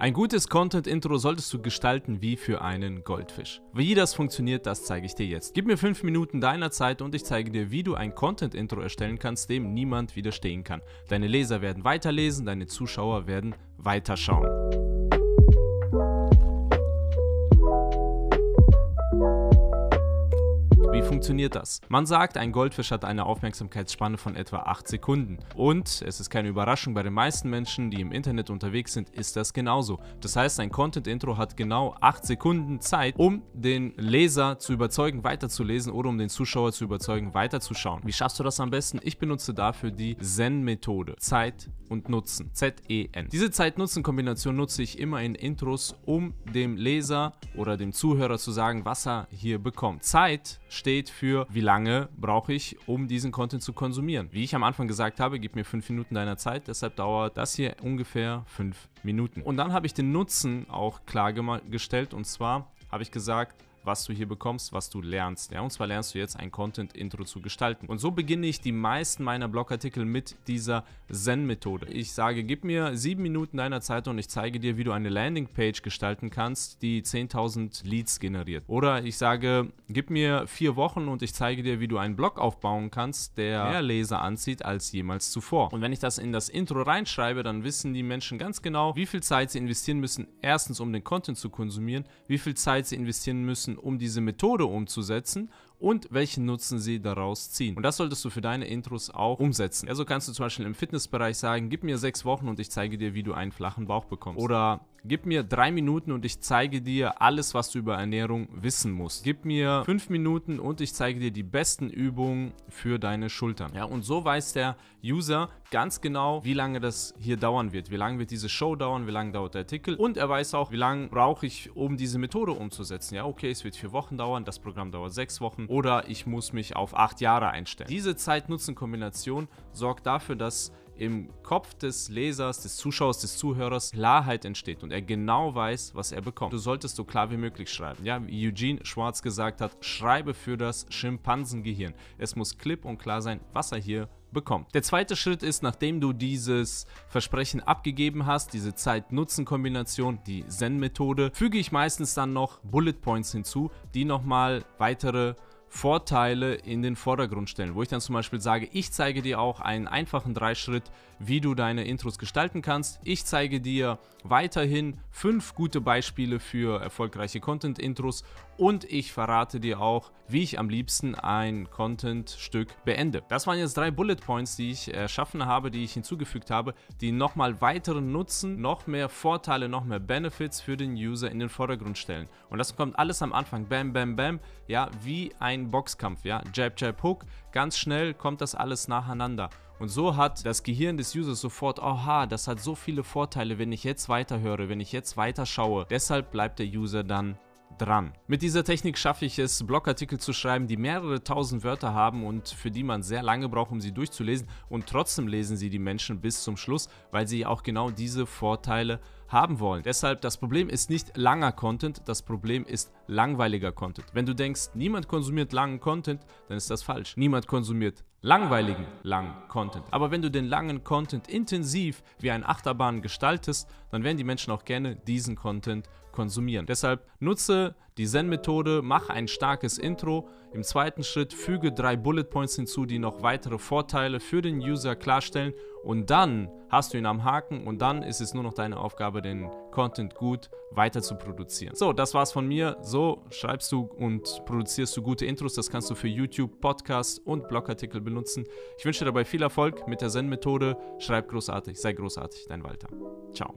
Ein gutes Content-Intro solltest du gestalten wie für einen Goldfisch. Wie das funktioniert, das zeige ich dir jetzt. Gib mir 5 Minuten deiner Zeit und ich zeige dir, wie du ein Content-Intro erstellen kannst, dem niemand widerstehen kann. Deine Leser werden weiterlesen, deine Zuschauer werden weiterschauen. Funktioniert das? Man sagt, ein Goldfisch hat eine Aufmerksamkeitsspanne von etwa 8 Sekunden. Und es ist keine Überraschung, bei den meisten Menschen, die im Internet unterwegs sind, ist das genauso. Das heißt, ein Content-Intro hat genau 8 Sekunden Zeit, um den Leser zu überzeugen, weiterzulesen oder um den Zuschauer zu überzeugen, weiterzuschauen. Wie schaffst du das am besten? Ich benutze dafür die Zen-Methode. Zeit und Nutzen. Z-E-N. Diese Zeit-Nutzen-Kombination nutze ich immer in Intros, um dem Leser oder dem Zuhörer zu sagen, was er hier bekommt. Zeit steht steht für, wie lange brauche ich, um diesen Content zu konsumieren. Wie ich am Anfang gesagt habe, gib mir fünf Minuten deiner Zeit, deshalb dauert das hier ungefähr fünf Minuten. Und dann habe ich den Nutzen auch klargestellt und zwar habe ich gesagt, was du hier bekommst, was du lernst. Ja? Und zwar lernst du jetzt ein Content-Intro zu gestalten. Und so beginne ich die meisten meiner Blogartikel mit dieser Zen-Methode. Ich sage, gib mir sieben Minuten deiner Zeit und ich zeige dir, wie du eine Landingpage gestalten kannst, die 10.000 Leads generiert. Oder ich sage, gib mir vier Wochen und ich zeige dir, wie du einen Blog aufbauen kannst, der mehr Leser anzieht als jemals zuvor. Und wenn ich das in das Intro reinschreibe, dann wissen die Menschen ganz genau, wie viel Zeit sie investieren müssen, erstens um den Content zu konsumieren, wie viel Zeit sie investieren müssen, um diese Methode umzusetzen und welchen Nutzen sie daraus ziehen. Und das solltest du für deine Intros auch umsetzen. Also kannst du zum Beispiel im Fitnessbereich sagen, gib mir sechs Wochen und ich zeige dir, wie du einen flachen Bauch bekommst. Oder gib mir drei Minuten und ich zeige dir alles, was du über Ernährung wissen musst. Gib mir fünf Minuten und ich zeige dir die besten Übungen für deine Schultern. Ja, und so weiß der User ganz genau, wie lange das hier dauern wird. Wie lange wird diese Show dauern, wie lange dauert der Artikel und er weiß auch, wie lange brauche ich, um diese Methode umzusetzen. Ja, okay, es wird vier Wochen dauern, das Programm dauert sechs Wochen oder ich muss mich auf acht Jahre einstellen. Diese Zeit-Nutzen-Kombination sorgt dafür, dass im Kopf des Lesers, des Zuschauers, des Zuhörers Klarheit entsteht und er genau weiß, was er bekommt. Du solltest so klar wie möglich schreiben. Ja, wie Eugene Schwarz gesagt hat, schreibe für das Schimpansengehirn. Es muss klipp und klar sein, was er hier bekommt. Der zweite Schritt ist, nachdem du dieses Versprechen abgegeben hast, diese Zeit-Nutzen-Kombination, die Zen-Methode, füge ich meistens dann noch Bullet Points hinzu, die nochmal weitere Vorteile in den Vordergrund stellen, wo ich dann zum Beispiel sage, ich zeige dir auch einen einfachen Dreischritt, wie du deine Intros gestalten kannst. Ich zeige dir weiterhin fünf gute Beispiele für erfolgreiche Content-Intros und ich verrate dir auch, wie ich am liebsten ein Content-Stück beende. Das waren jetzt drei Bullet Points, die ich erschaffen habe, die ich hinzugefügt habe, die nochmal weiteren Nutzen, noch mehr Vorteile, noch mehr Benefits für den User in den Vordergrund stellen. Und das kommt alles am Anfang, bam, bam, bam, ja, wie ein Boxkampf, ja, Jab, Jab, Hook, ganz schnell kommt das alles nacheinander. Und so hat das Gehirn des Users sofort, aha, das hat so viele Vorteile, wenn ich jetzt weiterhöre, wenn ich jetzt weiterschaue. Deshalb bleibt der User dann dran. Mit dieser Technik schaffe ich es, Blogartikel zu schreiben, die mehrere tausend Wörter haben und für die man sehr lange braucht, um sie durchzulesen. Und trotzdem lesen sie die Menschen bis zum Schluss, weil sie auch genau diese Vorteile haben wollen. Deshalb, das Problem ist nicht langer Content, das Problem ist langweiliger Content. Wenn du denkst, niemand konsumiert langen Content, dann ist das falsch. Niemand konsumiert langweiligen langen Content. Aber wenn du den langen Content intensiv wie ein Achterbahn gestaltest, dann werden die Menschen auch gerne diesen Content konsumieren. Deshalb nutze die Zen-Methode, mach ein starkes Intro. Im zweiten Schritt füge drei Bullet Points hinzu, die noch weitere Vorteile für den User klarstellen. Und dann hast du ihn am Haken und dann ist es nur noch deine Aufgabe, den Content gut weiter zu produzieren. So, das war's von mir. So schreibst du und produzierst du gute Intros. Das kannst du für YouTube, Podcasts und Blogartikel benutzen. Ich wünsche dir dabei viel Erfolg mit der Zen-Methode. Schreib großartig, sei großartig, dein Walter. Ciao.